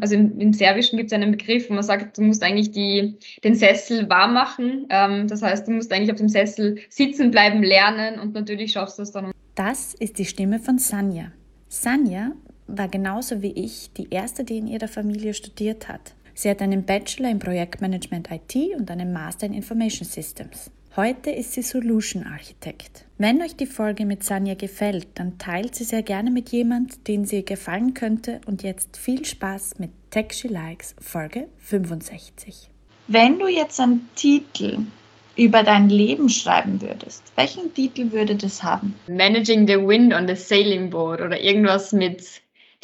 also im, im Serbischen gibt es einen Begriff, wo man sagt, du musst eigentlich die, den Sessel warm machen. Ähm, das heißt, du musst eigentlich auf dem Sessel sitzen bleiben, lernen und natürlich schaffst du es dann. Das ist die Stimme von Sanja. Sanja war genauso wie ich die erste, die in ihrer Familie studiert hat. Sie hat einen Bachelor in Projektmanagement IT und einen Master in Information Systems. Heute ist sie Solution Architekt. Wenn euch die Folge mit Sanja gefällt, dann teilt sie sehr gerne mit jemand, den sie gefallen könnte und jetzt viel Spaß mit Tech She Likes Folge 65. Wenn du jetzt einen Titel über dein Leben schreiben würdest, welchen Titel würde das haben? Managing the Wind on the Sailing Boat oder irgendwas mit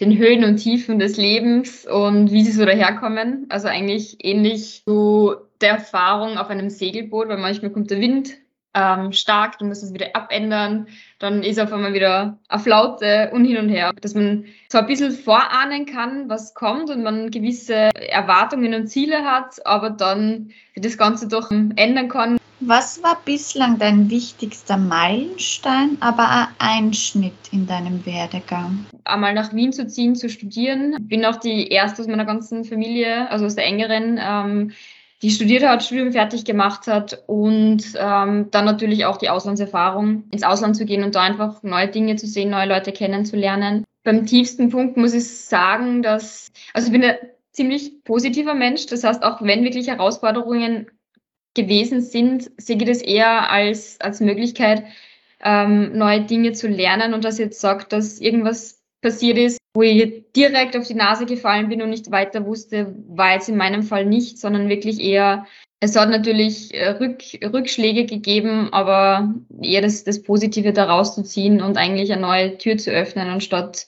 den Höhen und Tiefen des Lebens und wie sie so daherkommen. Also eigentlich ähnlich zu der Erfahrung auf einem Segelboot, weil manchmal kommt der Wind ähm, stark, du musst es wieder abändern, dann ist auf einmal wieder eine Flaute und hin und her. Dass man zwar ein bisschen vorahnen kann, was kommt und man gewisse Erwartungen und Ziele hat, aber dann das Ganze doch ändern kann. Was war bislang dein wichtigster Meilenstein, aber auch Einschnitt in deinem Werdegang? Einmal nach Wien zu ziehen, zu studieren. Ich bin auch die erste aus meiner ganzen Familie, also aus der engeren, ähm, die studiert hat, Studium fertig gemacht hat und ähm, dann natürlich auch die Auslandserfahrung, ins Ausland zu gehen und da einfach neue Dinge zu sehen, neue Leute kennenzulernen. Beim tiefsten Punkt muss ich sagen, dass, also ich bin ein ziemlich positiver Mensch, das heißt, auch wenn wirklich Herausforderungen gewesen sind, sehe ich das eher als, als Möglichkeit, ähm, neue Dinge zu lernen und dass jetzt sagt, dass irgendwas passiert ist, wo ich direkt auf die Nase gefallen bin und nicht weiter wusste, war jetzt in meinem Fall nicht, sondern wirklich eher, es hat natürlich äh, Rück, Rückschläge gegeben, aber eher das, das Positive daraus zu ziehen und eigentlich eine neue Tür zu öffnen, anstatt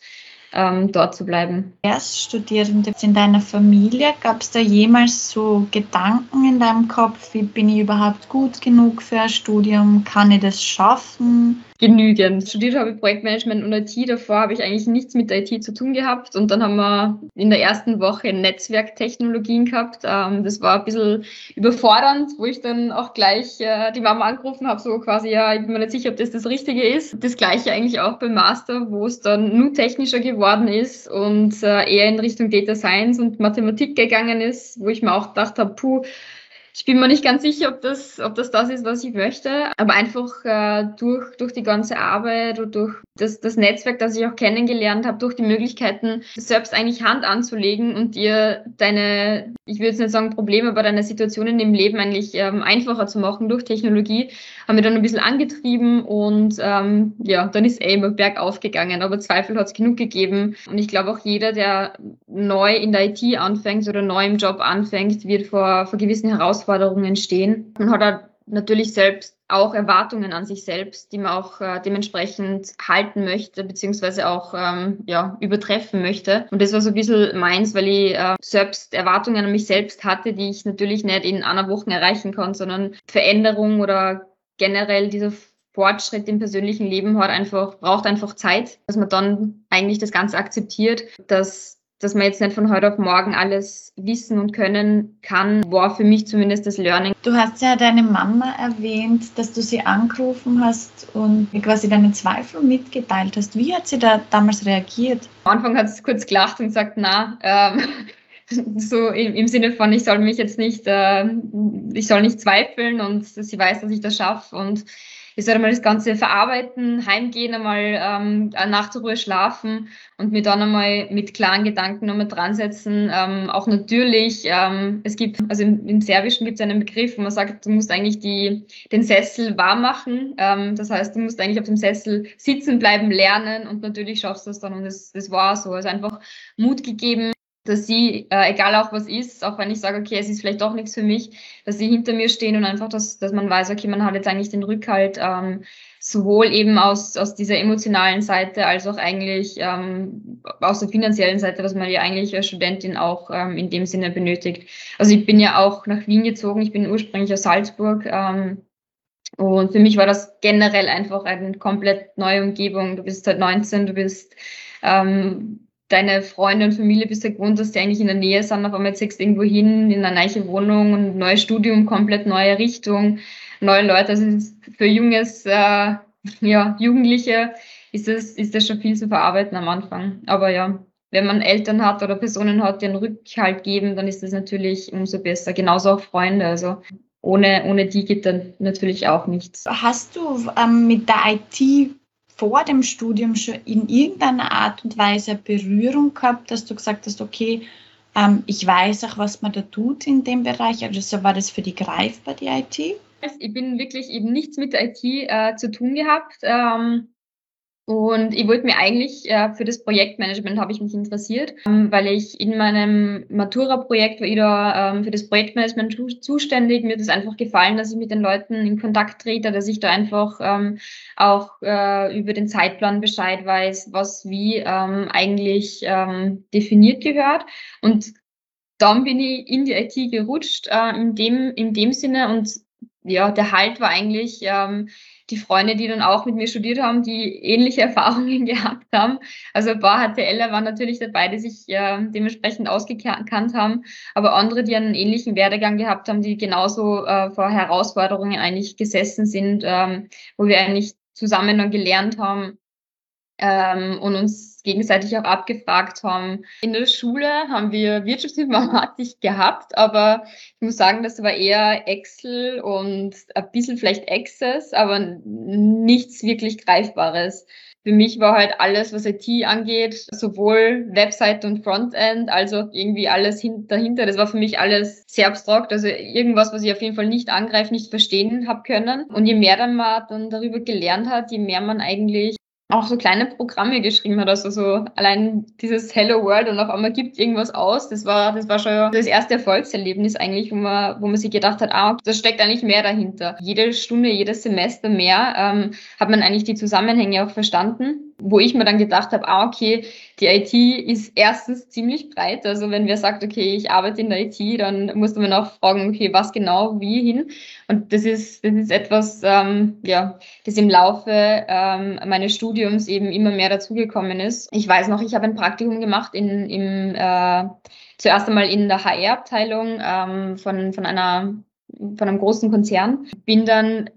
ähm, dort zu bleiben. Erst Studierende in deiner Familie, gab es da jemals so Gedanken in deinem Kopf, wie bin ich überhaupt gut genug für ein Studium, kann ich das schaffen? Genügend. Studiert habe ich Projektmanagement und IT. Davor habe ich eigentlich nichts mit IT zu tun gehabt. Und dann haben wir in der ersten Woche Netzwerktechnologien gehabt. Ähm, das war ein bisschen überfordernd, wo ich dann auch gleich äh, die Mama angerufen habe, so quasi, ja, ich bin mir nicht sicher, ob das das Richtige ist. Das gleiche eigentlich auch beim Master, wo es dann nur technischer geworden ist und äh, eher in Richtung Data Science und Mathematik gegangen ist, wo ich mir auch gedacht habe, puh, ich bin mir nicht ganz sicher, ob das, ob das das ist, was ich möchte. Aber einfach äh, durch, durch die ganze Arbeit und durch das, das Netzwerk, das ich auch kennengelernt habe, durch die Möglichkeiten, selbst eigentlich Hand anzulegen und dir deine, ich würde jetzt nicht sagen Probleme, aber deine Situationen im Leben eigentlich ähm, einfacher zu machen durch Technologie, haben wir dann ein bisschen angetrieben und ähm, ja, dann ist eh immer bergauf gegangen. Aber Zweifel hat es genug gegeben. Und ich glaube auch jeder, der neu in der IT anfängt oder neu im Job anfängt, wird vor, vor gewissen Herausforderungen stehen. Man hat natürlich selbst auch Erwartungen an sich selbst, die man auch äh, dementsprechend halten möchte, beziehungsweise auch ähm, ja, übertreffen möchte. Und das war so ein bisschen meins, weil ich äh, selbst Erwartungen an mich selbst hatte, die ich natürlich nicht in einer Woche erreichen kann, sondern Veränderung oder generell dieser Fortschritt im persönlichen Leben hat einfach, braucht einfach Zeit, dass man dann eigentlich das Ganze akzeptiert, dass dass man jetzt nicht von heute auf morgen alles wissen und können kann, war für mich zumindest das Learning. Du hast ja deine Mama erwähnt, dass du sie angerufen hast und quasi deine Zweifel mitgeteilt hast. Wie hat sie da damals reagiert? Am Anfang hat sie kurz gelacht und gesagt, na, ähm, so im, im, Sinne von, ich soll mich jetzt nicht, äh, ich soll nicht zweifeln und sie weiß, dass ich das schaffe und ich soll einmal das Ganze verarbeiten, heimgehen, einmal ähm, eine Nacht Ruhe schlafen und mir dann einmal mit klaren Gedanken nochmal dran setzen. Ähm, auch natürlich, ähm, es gibt, also im, im Serbischen gibt es einen Begriff, wo man sagt, du musst eigentlich die, den Sessel warm machen. Ähm, das heißt, du musst eigentlich auf dem Sessel sitzen bleiben, lernen und natürlich schaffst du es dann und das, das war so. Also einfach Mut gegeben, dass sie, äh, egal auch was ist, auch wenn ich sage, okay, es ist vielleicht doch nichts für mich, dass sie hinter mir stehen und einfach, dass, dass man weiß, okay, man hat jetzt eigentlich den Rückhalt, ähm, sowohl eben aus, aus dieser emotionalen Seite als auch eigentlich ähm, aus der finanziellen Seite, was man ja eigentlich als Studentin auch ähm, in dem Sinne benötigt. Also ich bin ja auch nach Wien gezogen, ich bin ursprünglich aus Salzburg ähm, und für mich war das generell einfach eine komplett neue Umgebung. Du bist halt 19, du bist ähm, deine Freunde und Familie bist ja gewohnt, dass die eigentlich in der Nähe sind, auf einmal ziehst du irgendwo hin, in eine neue Wohnung und neues Studium, komplett neue Richtung, neue Leute. Also für junges, äh, ja, Jugendliche ist das, ist das schon viel zu verarbeiten am Anfang. Aber ja, wenn man Eltern hat oder Personen hat, die einen Rückhalt geben, dann ist das natürlich umso besser. Genauso auch Freunde. Also ohne, ohne die geht dann natürlich auch nichts. Hast du ähm, mit der IT vor dem Studium schon in irgendeiner Art und Weise Berührung gehabt, dass du gesagt hast, okay, ähm, ich weiß auch, was man da tut in dem Bereich. Also war das für die greifbar, die IT? Ich bin wirklich eben nichts mit IT äh, zu tun gehabt. Ähm, und ich wollte mir eigentlich äh, für das Projektmanagement habe ich mich interessiert, ähm, weil ich in meinem Matura-Projekt war ich da ähm, für das Projektmanagement zu, zuständig. Mir hat es einfach gefallen, dass ich mit den Leuten in Kontakt trete, dass ich da einfach ähm, auch äh, über den Zeitplan Bescheid weiß, was wie ähm, eigentlich ähm, definiert gehört. Und dann bin ich in die IT gerutscht, äh, in, dem, in dem Sinne. Und ja, der Halt war eigentlich ähm, die Freunde, die dann auch mit mir studiert haben, die ähnliche Erfahrungen gehabt haben. Also ein paar HTLer waren natürlich dabei, die sich äh, dementsprechend ausgekannt haben, aber andere, die einen ähnlichen Werdegang gehabt haben, die genauso äh, vor Herausforderungen eigentlich gesessen sind, ähm, wo wir eigentlich zusammen dann gelernt haben, ähm, und uns gegenseitig auch abgefragt haben. In der Schule haben wir Wirtschaftsinformatik gehabt, aber ich muss sagen, das war eher Excel und ein bisschen vielleicht Access, aber nichts wirklich Greifbares. Für mich war halt alles, was IT angeht, sowohl Website und Frontend, also irgendwie alles dahinter. Das war für mich alles sehr abstrakt. Also irgendwas, was ich auf jeden Fall nicht angreifen, nicht verstehen habe können. Und je mehr dann man dann darüber gelernt hat, je mehr man eigentlich auch so kleine Programme geschrieben hat. Also so allein dieses Hello World und auf einmal gibt irgendwas aus. Das war, das war schon das erste Erfolgserlebnis eigentlich, wo man, wo man sich gedacht hat, ah, da steckt eigentlich mehr dahinter. Jede Stunde, jedes Semester mehr ähm, hat man eigentlich die Zusammenhänge auch verstanden wo ich mir dann gedacht habe, ah, okay, die IT ist erstens ziemlich breit. Also wenn wer sagt, okay, ich arbeite in der IT, dann muss man auch fragen, okay, was genau, wie hin. Und das ist, das ist etwas, ähm, ja, das im Laufe ähm, meines Studiums eben immer mehr dazugekommen ist. Ich weiß noch, ich habe ein Praktikum gemacht in, im, äh, zuerst einmal in der HR-Abteilung ähm, von, von einer von einem großen Konzern. Bin dann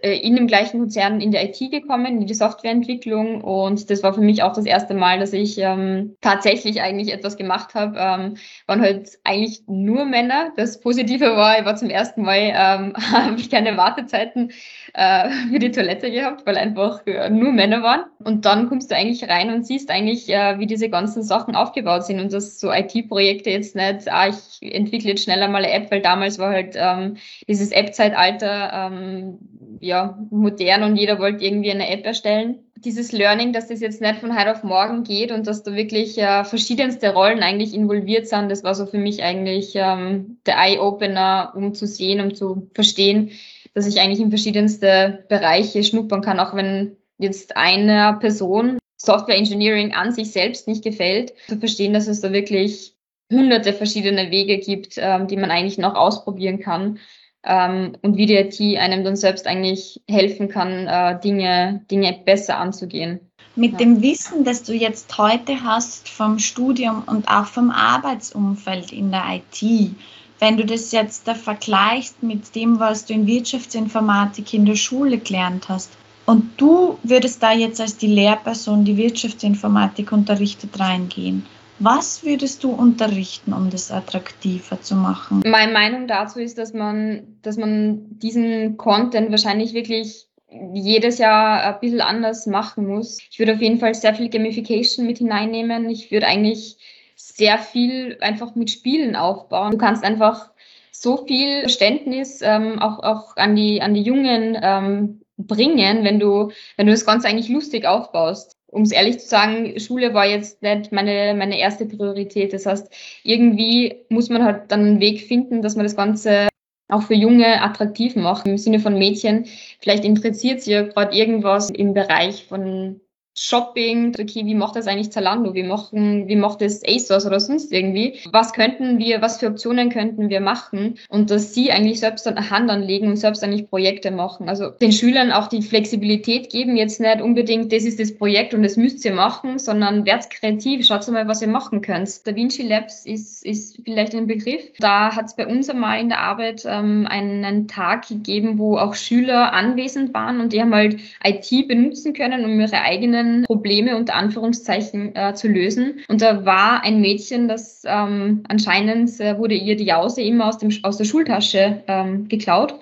in dem gleichen Konzern in die IT gekommen, in die Softwareentwicklung. Und das war für mich auch das erste Mal, dass ich ähm, tatsächlich eigentlich etwas gemacht habe. Ähm, waren halt eigentlich nur Männer. Das Positive war, ich war zum ersten Mal, ähm, habe ich keine Wartezeiten äh, für die Toilette gehabt, weil einfach äh, nur Männer waren. Und dann kommst du eigentlich rein und siehst eigentlich, äh, wie diese ganzen Sachen aufgebaut sind und dass so IT-Projekte jetzt nicht, ah, ich entwickle jetzt schneller mal eine App, weil damals war halt ähm, dieses App-Zeitalter ähm, ja, modern und jeder wollte irgendwie eine App erstellen. Dieses Learning, dass das jetzt nicht von heute auf morgen geht und dass da wirklich äh, verschiedenste Rollen eigentlich involviert sind, das war so für mich eigentlich ähm, der Eye-Opener, um zu sehen, um zu verstehen, dass ich eigentlich in verschiedenste Bereiche schnuppern kann, auch wenn jetzt einer Person Software Engineering an sich selbst nicht gefällt, zu verstehen, dass es da wirklich hunderte verschiedene Wege gibt, ähm, die man eigentlich noch ausprobieren kann ähm, und wie die IT einem dann selbst eigentlich helfen kann, äh, Dinge, Dinge besser anzugehen. Mit ja. dem Wissen, das du jetzt heute hast vom Studium und auch vom Arbeitsumfeld in der IT, wenn du das jetzt da vergleichst mit dem, was du in Wirtschaftsinformatik in der Schule gelernt hast, und du würdest da jetzt als die Lehrperson, die Wirtschaftsinformatik unterrichtet, reingehen. Was würdest du unterrichten, um das attraktiver zu machen? Meine Meinung dazu ist, dass man, dass man diesen Content wahrscheinlich wirklich jedes Jahr ein bisschen anders machen muss. Ich würde auf jeden Fall sehr viel Gamification mit hineinnehmen. Ich würde eigentlich sehr viel einfach mit Spielen aufbauen. Du kannst einfach so viel Verständnis ähm, auch, auch an, die, an die Jungen ähm, bringen, wenn du, wenn du das Ganze eigentlich lustig aufbaust um es ehrlich zu sagen, Schule war jetzt nicht meine, meine erste Priorität. Das heißt, irgendwie muss man halt dann einen Weg finden, dass man das Ganze auch für Junge attraktiv macht. Im Sinne von Mädchen, vielleicht interessiert sie ja gerade irgendwas im Bereich von Shopping, okay, wie macht das eigentlich Zalando? Wie machen, wie macht das ASOS oder sonst irgendwie? Was könnten wir, was für Optionen könnten wir machen? Und dass sie eigentlich selbst eine Hand anlegen und selbst eigentlich Projekte machen. Also den Schülern auch die Flexibilität geben, jetzt nicht unbedingt, das ist das Projekt und das müsst ihr machen, sondern werdet kreativ, schaut mal, was ihr machen könnt. Da Vinci Labs ist, ist vielleicht ein Begriff. Da hat es bei uns einmal in der Arbeit ähm, einen, Tag gegeben, wo auch Schüler anwesend waren und die haben halt IT benutzen können, um ihre eigene beginnen, Probleme unter Anführungszeichen äh, zu lösen. Und da war ein Mädchen, das ähm, anscheinend äh, wurde ihr die Jause immer aus, dem, aus der Schultasche ähm, geklaut.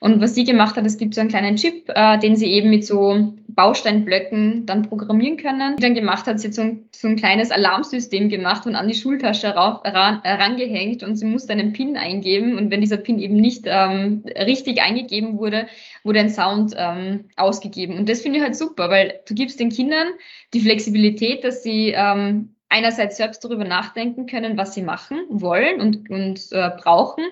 Und was sie gemacht hat, es gibt so einen kleinen Chip, äh, den sie eben mit so Bausteinblöcken dann programmieren können. Die dann gemacht hat, sie so ein, so ein kleines Alarmsystem gemacht und an die Schultasche rauf, ran, rangehängt und sie musste einen PIN eingeben und wenn dieser PIN eben nicht ähm, richtig eingegeben wurde, wurde ein Sound ähm, ausgegeben. Und das finde ich halt super, weil du gibst den Kindern die Flexibilität, dass sie ähm, einerseits selbst darüber nachdenken können, was sie machen wollen und, und äh, brauchen.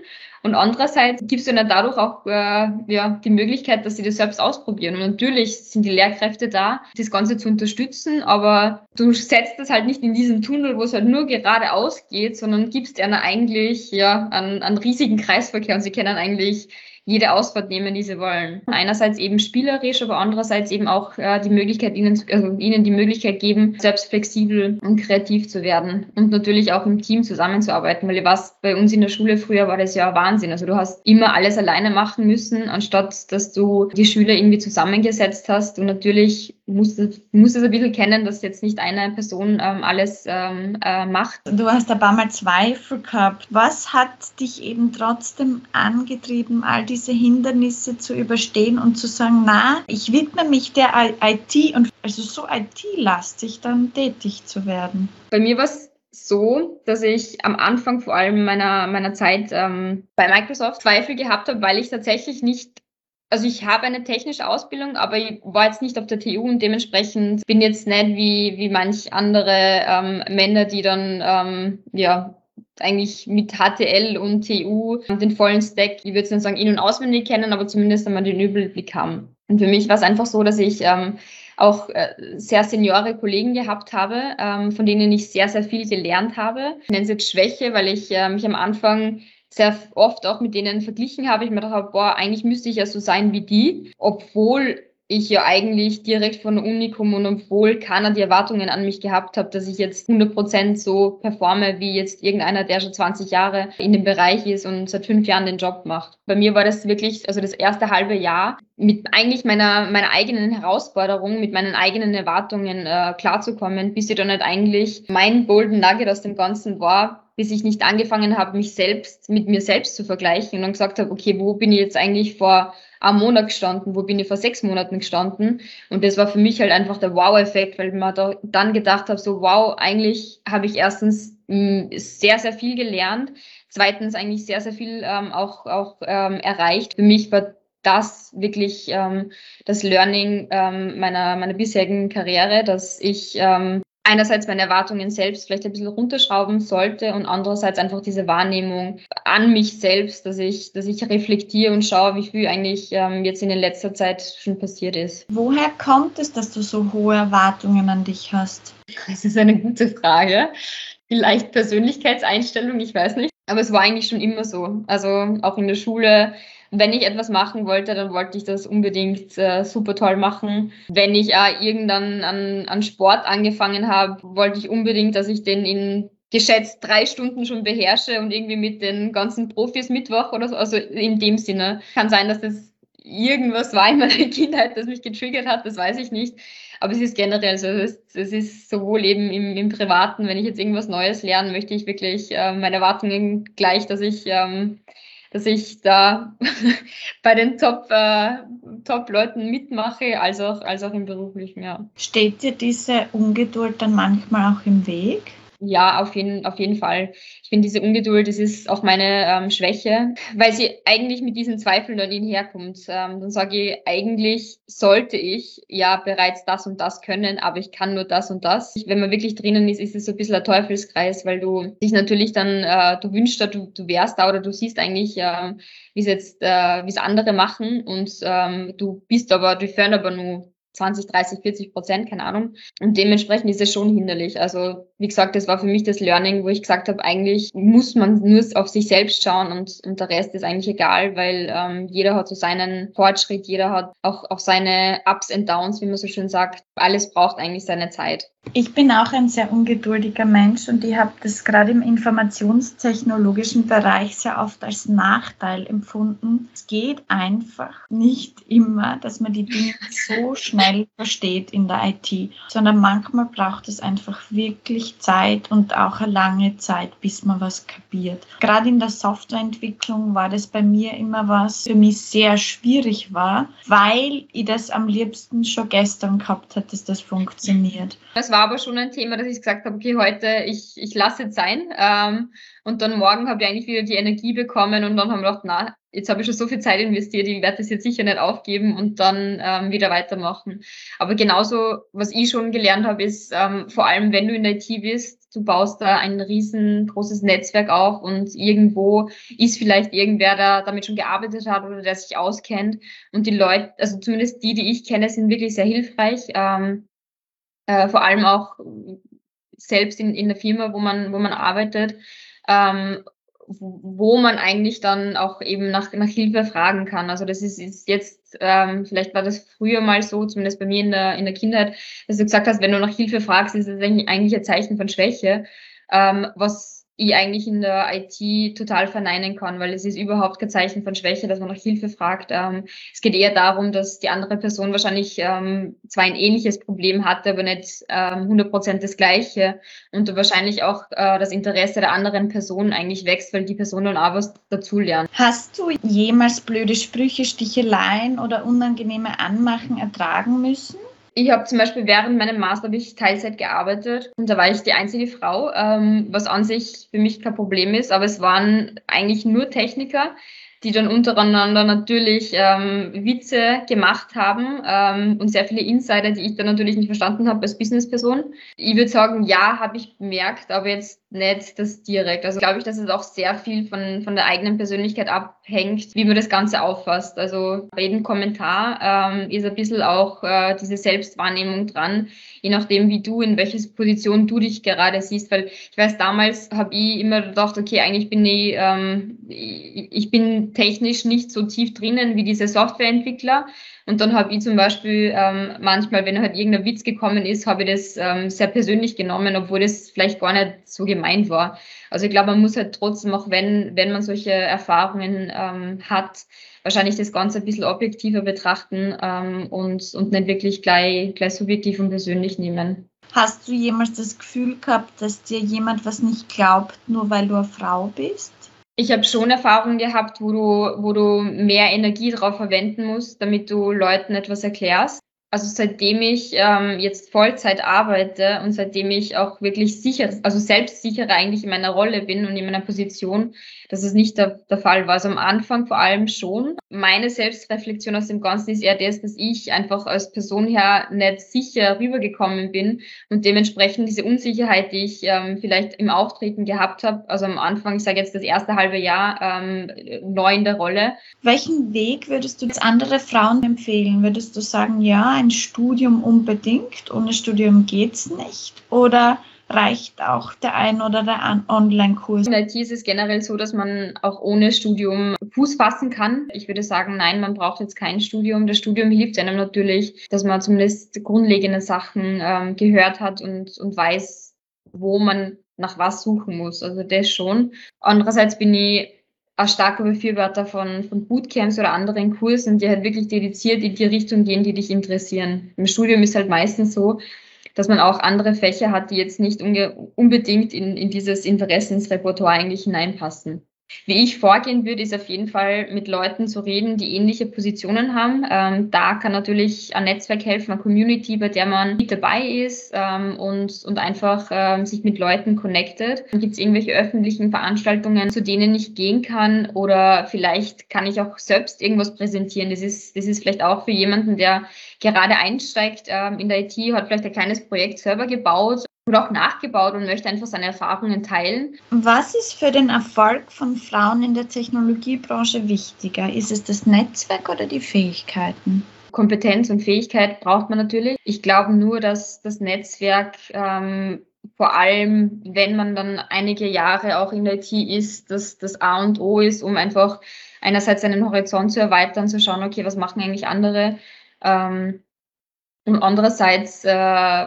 Und andererseits gibt es ihnen dadurch auch äh, ja, die Möglichkeit, dass sie das selbst ausprobieren. Und natürlich sind die Lehrkräfte da, das Ganze zu unterstützen, aber du setzt das halt nicht in diesen Tunnel, wo es halt nur geradeaus geht, sondern gibst ihnen eigentlich ja, einen, einen riesigen Kreisverkehr und sie können eigentlich jede Ausfahrt nehmen, die sie wollen. Einerseits eben spielerisch, aber andererseits eben auch äh, die Möglichkeit, ihnen, also ihnen die Möglichkeit geben, selbst flexibel und kreativ zu werden und natürlich auch im Team zusammenzuarbeiten, weil was bei uns in der Schule früher war das ja Wahnsinn. Also du hast immer alles alleine machen müssen, anstatt dass du die Schüler irgendwie zusammengesetzt hast und natürlich musst du musst es ein bisschen kennen, dass jetzt nicht eine Person ähm, alles ähm, äh, macht. Du hast ein paar Mal Zweifel gehabt. Was hat dich eben trotzdem angetrieben, all die diese Hindernisse zu überstehen und zu sagen, na, ich widme mich der IT und also so IT-lastig dann tätig zu werden? Bei mir war es so, dass ich am Anfang vor allem meiner, meiner Zeit ähm, bei Microsoft Zweifel gehabt habe, weil ich tatsächlich nicht also ich habe eine technische Ausbildung, aber ich war jetzt nicht auf der TU und dementsprechend bin jetzt nicht wie, wie manch andere ähm, Männer, die dann ähm, ja eigentlich mit HTL und TU den vollen Stack, ich würde nicht sagen in- und auswendig kennen, aber zumindest einmal den Überblick haben. Und für mich war es einfach so, dass ich ähm, auch äh, sehr seniore Kollegen gehabt habe, ähm, von denen ich sehr, sehr viel gelernt habe. Ich nenne es jetzt Schwäche, weil ich äh, mich am Anfang sehr oft auch mit denen verglichen habe. Ich mir dachte, boah, eigentlich müsste ich ja so sein wie die, obwohl ich ja eigentlich direkt von der Uni komme und obwohl keiner die Erwartungen an mich gehabt hat, dass ich jetzt 100% so performe wie jetzt irgendeiner, der schon 20 Jahre in dem Bereich ist und seit fünf Jahren den Job macht. Bei mir war das wirklich, also das erste halbe Jahr mit eigentlich meiner, meiner eigenen Herausforderung, mit meinen eigenen Erwartungen äh, klarzukommen, bis ich dann halt eigentlich mein Golden Nugget aus dem Ganzen war, bis ich nicht angefangen habe, mich selbst mit mir selbst zu vergleichen und dann gesagt habe, okay, wo bin ich jetzt eigentlich vor am Monat gestanden, wo bin ich vor sechs Monaten gestanden. Und das war für mich halt einfach der Wow-Effekt, weil man da dann gedacht habe, so wow, eigentlich habe ich erstens mh, mm, sehr, sehr viel gelernt, zweitens eigentlich sehr, sehr viel ähm, auch, auch ähm, erreicht. Für mich war das wirklich ähm, das Learning ähm, meiner, meiner bisherigen Karriere, dass ich ähm, einerseits meine Erwartungen selbst vielleicht ein bisschen runterschrauben sollte und andererseits einfach diese Wahrnehmung an mich selbst, dass ich, dass ich reflektiere und schaue, wie viel eigentlich ähm, jetzt in der letzter Zeit schon passiert ist. Woher kommt es, dass du so hohe Erwartungen an dich hast? Das ist eine gute Frage. Vielleicht Persönlichkeitseinstellung, ich weiß nicht. Aber es war eigentlich schon immer so. Also auch in der Schule wenn ich etwas machen wollte, dann wollte ich das unbedingt äh, super toll machen. Wenn ich äh, irgendwann an, an Sport angefangen habe, wollte ich unbedingt, dass ich den in geschätzt drei Stunden schon beherrsche und irgendwie mit den ganzen Profis Mittwoch oder so. Also in dem Sinne kann sein, dass das irgendwas war in meiner Kindheit, das mich getriggert hat, das weiß ich nicht. Aber es ist generell so, es ist, es ist sowohl eben im, im Privaten, wenn ich jetzt irgendwas Neues lernen möchte, ich wirklich äh, meine Erwartungen gleich, dass ich ähm, dass ich da bei den Top, äh, Top-Leuten mitmache, als auch, als auch im beruflichen, ja. Steht dir diese Ungeduld dann manchmal auch im Weg? Ja, auf jeden, auf jeden Fall. Ich finde, diese Ungeduld, das ist auch meine ähm, Schwäche, weil sie eigentlich mit diesen Zweifeln dann herkommt. Ähm, dann sage ich, eigentlich sollte ich ja bereits das und das können, aber ich kann nur das und das. Wenn man wirklich drinnen ist, ist es so ein bisschen ein Teufelskreis, weil du dich natürlich dann, äh, du wünschst, du, du wärst da oder du siehst eigentlich, äh, wie es jetzt, äh, wie es andere machen und ähm, du bist aber, du fördern aber nur 20, 30, 40 Prozent, keine Ahnung. Und dementsprechend ist es schon hinderlich. Also wie gesagt, das war für mich das Learning, wo ich gesagt habe, eigentlich muss man nur auf sich selbst schauen und, und der Rest ist eigentlich egal, weil ähm, jeder hat so seinen Fortschritt, jeder hat auch, auch seine Ups and Downs, wie man so schön sagt. Alles braucht eigentlich seine Zeit. Ich bin auch ein sehr ungeduldiger Mensch und ich habe das gerade im informationstechnologischen Bereich sehr oft als Nachteil empfunden. Es geht einfach nicht immer, dass man die Dinge so schnell versteht in der IT, sondern manchmal braucht es einfach wirklich Zeit und auch eine lange Zeit, bis man was kapiert. Gerade in der Softwareentwicklung war das bei mir immer was für mich sehr schwierig war, weil ich das am liebsten schon gestern gehabt hätte, dass das funktioniert. Das war aber schon ein Thema, dass ich gesagt habe, okay, heute, ich, ich lasse es sein. Ähm, und dann morgen habe ich eigentlich wieder die Energie bekommen und dann haben wir gedacht, na, jetzt habe ich schon so viel Zeit investiert, ich werde das jetzt sicher nicht aufgeben und dann ähm, wieder weitermachen. Aber genauso, was ich schon gelernt habe, ist, ähm, vor allem wenn du in der IT bist, du baust da ein riesengroßes Netzwerk auf und irgendwo ist vielleicht irgendwer, der damit schon gearbeitet hat oder der sich auskennt. Und die Leute, also zumindest die, die ich kenne, sind wirklich sehr hilfreich. Ähm, äh, vor allem auch selbst in, in der Firma, wo man, wo man arbeitet, ähm, wo man eigentlich dann auch eben nach, nach Hilfe fragen kann. Also das ist, ist jetzt, ähm, vielleicht war das früher mal so, zumindest bei mir in der, in der Kindheit, dass du gesagt hast, wenn du nach Hilfe fragst, ist das eigentlich ein Zeichen von Schwäche. Ähm, was ich eigentlich in der IT total verneinen kann, weil es ist überhaupt kein Zeichen von Schwäche, dass man nach Hilfe fragt. Ähm, es geht eher darum, dass die andere Person wahrscheinlich ähm, zwar ein ähnliches Problem hatte, aber nicht ähm, 100 Prozent das gleiche und wahrscheinlich auch äh, das Interesse der anderen Person eigentlich wächst, weil die Person dann auch was dazulernt. Hast du jemals blöde Sprüche, Sticheleien oder unangenehme Anmachen ertragen müssen? Ich habe zum Beispiel während meinem Master ich Teilzeit gearbeitet und da war ich die einzige Frau, ähm, was an sich für mich kein Problem ist, aber es waren eigentlich nur Techniker, die dann untereinander natürlich ähm, Witze gemacht haben ähm, und sehr viele Insider, die ich dann natürlich nicht verstanden habe als Businessperson. Ich würde sagen, ja, habe ich bemerkt, aber jetzt nicht das direkt. Also glaube ich, dass es auch sehr viel von, von der eigenen Persönlichkeit abhängt, wie man das Ganze auffasst. Also bei jedem Kommentar ähm, ist ein bisschen auch äh, diese Selbstwahrnehmung dran, je nachdem, wie du, in welcher Position du dich gerade siehst. Weil ich weiß, damals habe ich immer gedacht, okay, eigentlich bin ich, ähm, ich bin technisch nicht so tief drinnen wie diese Softwareentwickler. Und dann habe ich zum Beispiel ähm, manchmal, wenn halt irgendein Witz gekommen ist, habe ich das ähm, sehr persönlich genommen, obwohl das vielleicht gar nicht so gemeint war. Also ich glaube, man muss halt trotzdem, auch wenn, wenn man solche Erfahrungen ähm, hat, wahrscheinlich das Ganze ein bisschen objektiver betrachten ähm, und, und nicht wirklich gleich, gleich subjektiv und persönlich nehmen. Hast du jemals das Gefühl gehabt, dass dir jemand was nicht glaubt, nur weil du eine Frau bist? Ich habe schon Erfahrungen gehabt, wo du, wo du mehr Energie drauf verwenden musst, damit du Leuten etwas erklärst also seitdem ich ähm, jetzt Vollzeit arbeite und seitdem ich auch wirklich sicher, also selbstsicherer eigentlich in meiner Rolle bin und in meiner Position, dass es nicht der, der Fall war. Also am Anfang vor allem schon. Meine Selbstreflexion aus dem Ganzen ist eher das, dass ich einfach als Person her nicht sicher rübergekommen bin und dementsprechend diese Unsicherheit, die ich ähm, vielleicht im Auftreten gehabt habe, also am Anfang, ich sage jetzt das erste halbe Jahr, ähm, neu in der Rolle. Welchen Weg würdest du andere Frauen empfehlen? Würdest du sagen, ja, ein Studium unbedingt? Ohne Studium geht es nicht? Oder reicht auch der ein oder der Online-Kurs? In IT ist es generell so, dass man auch ohne Studium Fuß fassen kann. Ich würde sagen, nein, man braucht jetzt kein Studium. Das Studium hilft einem natürlich, dass man zumindest grundlegende Sachen ähm, gehört hat und, und weiß, wo man nach was suchen muss. Also das schon. Andererseits bin ich auch starke Befürworter von, von Bootcamps oder anderen Kursen, die halt wirklich dediziert in die Richtung gehen, die dich interessieren. Im Studium ist halt meistens so, dass man auch andere Fächer hat, die jetzt nicht unbedingt in, in dieses Interessensrepertoire eigentlich hineinpassen. Wie ich vorgehen würde, ist auf jeden Fall mit Leuten zu reden, die ähnliche Positionen haben. Ähm, da kann natürlich ein Netzwerk helfen, eine Community, bei der man mit dabei ist ähm, und, und einfach ähm, sich mit Leuten connectet. Gibt es irgendwelche öffentlichen Veranstaltungen, zu denen ich gehen kann oder vielleicht kann ich auch selbst irgendwas präsentieren. Das ist, das ist vielleicht auch für jemanden, der gerade einsteigt ähm, in der IT, hat vielleicht ein kleines Projekt selber gebaut oder auch nachgebaut und möchte einfach seine Erfahrungen teilen. Was ist für den Erfolg von Frauen in der Technologiebranche wichtiger? Ist es das Netzwerk oder die Fähigkeiten? Kompetenz und Fähigkeit braucht man natürlich. Ich glaube nur, dass das Netzwerk ähm, vor allem, wenn man dann einige Jahre auch in der IT ist, dass das A und O ist, um einfach einerseits seinen Horizont zu erweitern, zu schauen, okay, was machen eigentlich andere? Ähm, und andererseits äh,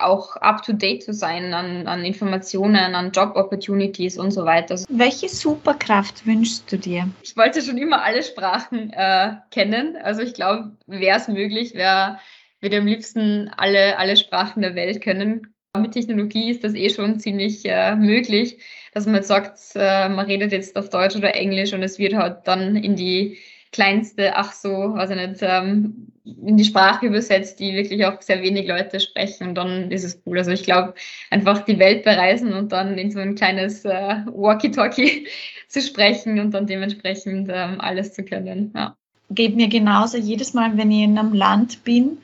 auch up-to-date zu sein an, an Informationen, an Job-Opportunities und so weiter. Welche Superkraft wünschst du dir? Ich wollte schon immer alle Sprachen äh, kennen. Also ich glaube, wäre es möglich, wäre würde am liebsten alle, alle Sprachen der Welt können. Mit Technologie ist das eh schon ziemlich äh, möglich, dass man sagt, äh, man redet jetzt auf Deutsch oder Englisch und es wird halt dann in die kleinste, ach so, weiß ich nicht, ähm, in die Sprache übersetzt, die wirklich auch sehr wenig Leute sprechen und dann ist es cool. Also ich glaube, einfach die Welt bereisen und dann in so ein kleines äh, Walkie-Talkie zu sprechen und dann dementsprechend ähm, alles zu können. Ja. Geht mir genauso. Jedes Mal, wenn ich in einem Land bin,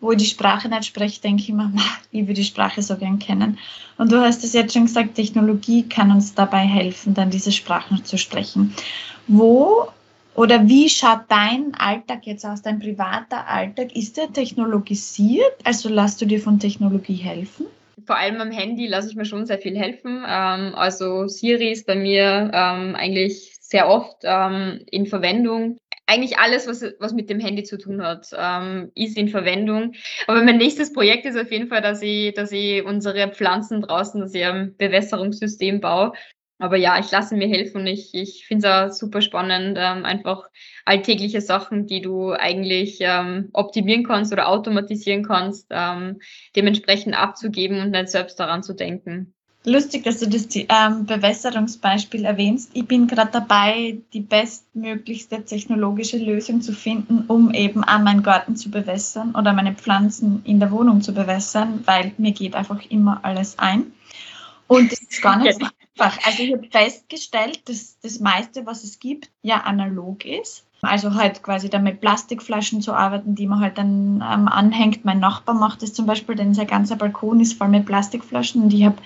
wo ich die Sprache nicht spreche, denke ich immer, ich würde die Sprache so gern kennen. Und du hast es jetzt schon gesagt, Technologie kann uns dabei helfen, dann diese Sprachen zu sprechen. Wo oder wie schaut dein Alltag jetzt aus, dein privater Alltag? Ist der technologisiert? Also lässt du dir von Technologie helfen? Vor allem am Handy lasse ich mir schon sehr viel helfen. Ähm, also Siri ist bei mir ähm, eigentlich sehr oft ähm, in Verwendung eigentlich alles, was, was mit dem Handy zu tun hat, ist in Verwendung. Aber mein nächstes Projekt ist auf jeden Fall, dass ich, dass ich unsere Pflanzen draußen, dass ich ein Bewässerungssystem baue. Aber ja, ich lasse mir helfen. Ich, ich finde es auch super spannend, ähm, einfach alltägliche Sachen, die du eigentlich ähm, optimieren kannst oder automatisieren kannst, ähm, dementsprechend abzugeben und nicht selbst daran zu denken. Lustig, dass du das ähm, Bewässerungsbeispiel erwähnst. Ich bin gerade dabei, die bestmöglichste technologische Lösung zu finden, um eben an meinen Garten zu bewässern oder meine Pflanzen in der Wohnung zu bewässern, weil mir geht einfach immer alles ein. Und das ist gar nicht so einfach. Also ich habe festgestellt, dass das meiste, was es gibt, ja analog ist. Also halt quasi dann mit Plastikflaschen zu arbeiten, die man halt dann ähm, anhängt. Mein Nachbar macht das zum Beispiel, denn sein ganzer Balkon ist voll mit Plastikflaschen und ich habe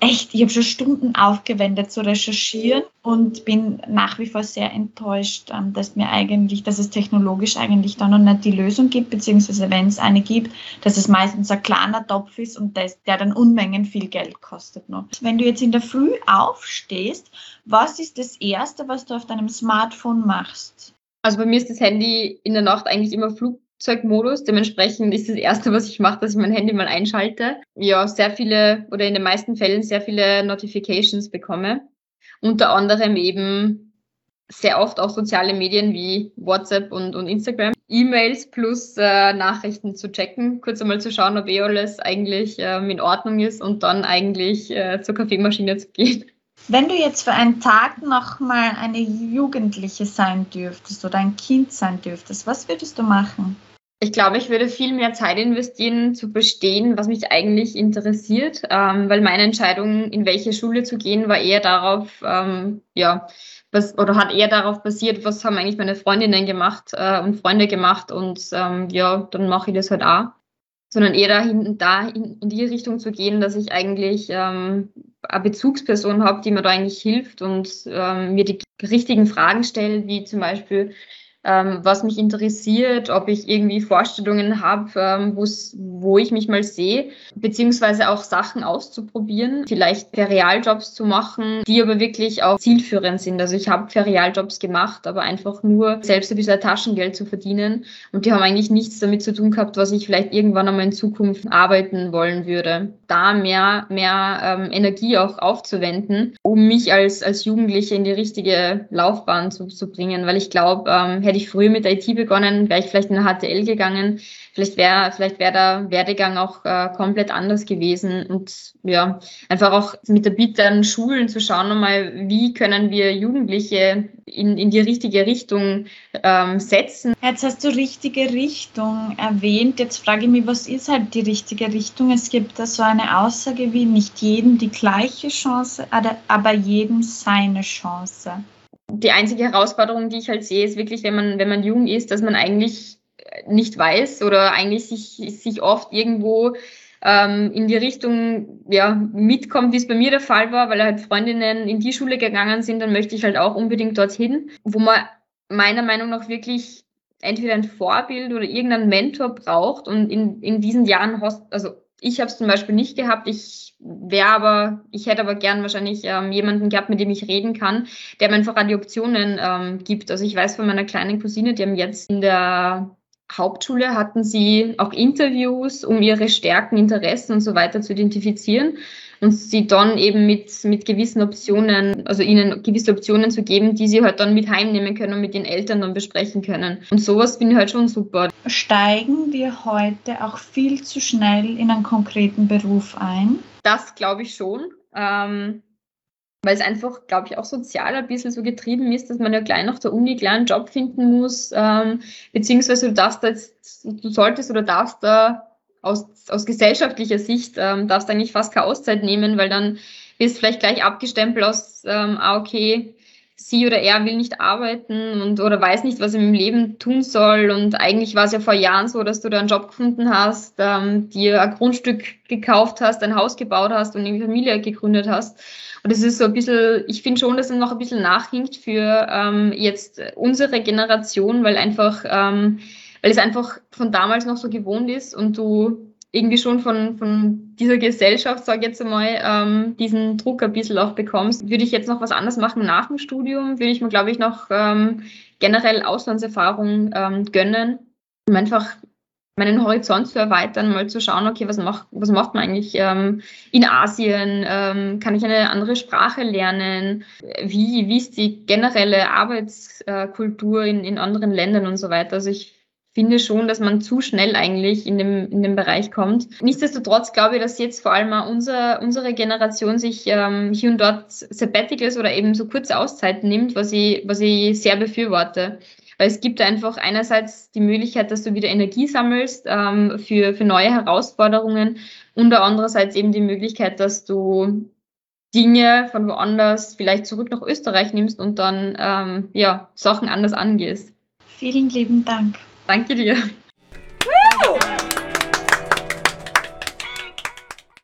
echt, ich habe schon Stunden aufgewendet zu recherchieren und bin nach wie vor sehr enttäuscht, ähm, dass mir eigentlich, dass es technologisch eigentlich da noch nicht die Lösung gibt, beziehungsweise wenn es eine gibt, dass es meistens ein kleiner Topf ist und das, der dann Unmengen viel Geld kostet noch. Wenn du jetzt in der Früh aufstehst, was ist das Erste, was du auf deinem Smartphone machst? Also bei mir ist das Handy in der Nacht eigentlich immer Flug Flugzeugmodus. Dementsprechend ist das Erste, was ich mache, dass ich mein Handy mal einschalte. Ja, sehr viele oder in den meisten Fällen sehr viele Notifications bekomme. Unter anderem eben sehr oft auch soziale Medien wie WhatsApp und, und Instagram. E-Mails plus äh, Nachrichten zu checken, kurz einmal zu schauen, ob eh alles eigentlich ähm, in Ordnung ist und dann eigentlich äh, zur Kaffeemaschine zu gehen. Wenn du jetzt für einen Tag nochmal eine Jugendliche sein dürftest oder ein Kind sein dürftest, was würdest du machen? Ich glaube, ich würde viel mehr Zeit investieren, zu verstehen, was mich eigentlich interessiert, ähm, weil meine Entscheidung, in welche Schule zu gehen, war eher darauf, ähm, ja, was, oder hat eher darauf basiert, was haben eigentlich meine Freundinnen gemacht äh, und Freunde gemacht und ähm, ja, dann mache ich das halt auch. Sondern eher dahin, da in, in die Richtung zu gehen, dass ich eigentlich ähm, eine Bezugsperson habe, die mir da eigentlich hilft und ähm, mir die richtigen Fragen stellt, wie zum Beispiel, ähm, was mich interessiert, ob ich irgendwie Vorstellungen habe, ähm, wo ich mich mal sehe, beziehungsweise auch Sachen auszuprobieren, vielleicht Ferialjobs zu machen, die aber wirklich auch zielführend sind. Also ich habe Ferialjobs gemacht, aber einfach nur selbst ein bisschen Taschengeld zu verdienen und die haben eigentlich nichts damit zu tun gehabt, was ich vielleicht irgendwann einmal in Zukunft arbeiten wollen würde. Da mehr, mehr ähm, Energie auch aufzuwenden, um mich als, als Jugendliche in die richtige Laufbahn zu, zu bringen, weil ich glaube, ähm, hätte ich früher mit IT begonnen, wäre ich vielleicht in eine HTL gegangen. Vielleicht wäre vielleicht wäre der Werdegang auch äh, komplett anders gewesen. Und ja, einfach auch mit der Bitte an Schulen zu schauen, nochmal, wie können wir Jugendliche in, in die richtige Richtung ähm, setzen. Jetzt hast du richtige Richtung erwähnt. Jetzt frage ich mich, was ist halt die richtige Richtung? Es gibt da so eine Aussage wie nicht jedem die gleiche Chance, aber jedem seine Chance die einzige Herausforderung, die ich halt sehe, ist wirklich, wenn man, wenn man jung ist, dass man eigentlich nicht weiß oder eigentlich sich, sich oft irgendwo ähm, in die Richtung ja, mitkommt, wie es bei mir der Fall war, weil halt Freundinnen in die Schule gegangen sind, dann möchte ich halt auch unbedingt dorthin, wo man meiner Meinung nach wirklich entweder ein Vorbild oder irgendein Mentor braucht und in, in diesen Jahren hast, also Ich habe es zum Beispiel nicht gehabt. Ich wäre aber, ich hätte aber gern wahrscheinlich ähm, jemanden gehabt, mit dem ich reden kann, der mir einfach die Optionen ähm, gibt. Also ich weiß von meiner kleinen Cousine, die haben jetzt in der Hauptschule hatten sie auch Interviews, um ihre Stärken, Interessen und so weiter zu identifizieren und sie dann eben mit, mit gewissen Optionen, also ihnen gewisse Optionen zu geben, die sie halt dann mit heimnehmen können und mit den Eltern dann besprechen können. Und sowas finde ich halt schon super. Steigen wir heute auch viel zu schnell in einen konkreten Beruf ein? Das glaube ich schon. Ähm, weil es einfach, glaube ich, auch sozial ein bisschen so getrieben ist, dass man ja gleich nach der Uni gleich einen Job finden muss, ähm, beziehungsweise du darfst da jetzt, du solltest oder darfst da aus, aus gesellschaftlicher Sicht, ähm, darfst eigentlich fast keine Auszeit nehmen, weil dann wirst du vielleicht gleich abgestempelt aus, ähm, ah, okay, sie oder er will nicht arbeiten und oder weiß nicht, was er im Leben tun soll. Und eigentlich war es ja vor Jahren so, dass du da einen Job gefunden hast, ähm, dir ein Grundstück gekauft hast, ein Haus gebaut hast und eine Familie gegründet hast. Und das ist so ein bisschen, ich finde schon, dass es noch ein bisschen nachhinkt für ähm, jetzt unsere Generation, weil einfach, ähm, weil es einfach von damals noch so gewohnt ist und du irgendwie schon von, von dieser Gesellschaft, sage ich jetzt einmal, ähm, diesen Druck ein bisschen auch bekommst. Würde ich jetzt noch was anderes machen nach dem Studium, würde ich mir, glaube ich, noch ähm, generell Auslandserfahrung ähm, gönnen, um einfach meinen Horizont zu erweitern, mal zu schauen, okay, was macht, was macht man eigentlich ähm, in Asien? Ähm, kann ich eine andere Sprache lernen? Wie, wie ist die generelle Arbeitskultur in, in anderen Ländern und so weiter? Also ich finde schon, dass man zu schnell eigentlich in dem, in dem Bereich kommt. Nichtsdestotrotz glaube ich, dass jetzt vor allem unser, unsere Generation sich ähm, hier und dort Sabbaticals oder eben so kurze Auszeiten nimmt, was ich, was ich sehr befürworte. Weil es gibt einfach einerseits die Möglichkeit, dass du wieder Energie sammelst ähm, für, für neue Herausforderungen und andererseits eben die Möglichkeit, dass du Dinge von woanders vielleicht zurück nach Österreich nimmst und dann ähm, ja, Sachen anders angehst. Vielen lieben Dank. Danke dir.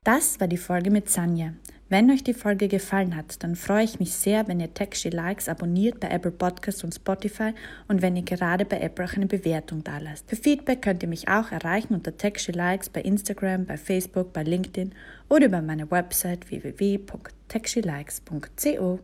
Das war die Folge mit Sanja. Wenn euch die Folge gefallen hat, dann freue ich mich sehr, wenn ihr Texty Likes abonniert bei Apple Podcasts und Spotify und wenn ihr gerade bei Apple auch eine Bewertung da lasst. Für Feedback könnt ihr mich auch erreichen unter Texty Likes bei Instagram, bei Facebook, bei LinkedIn oder über meine Website www.textylikes.co.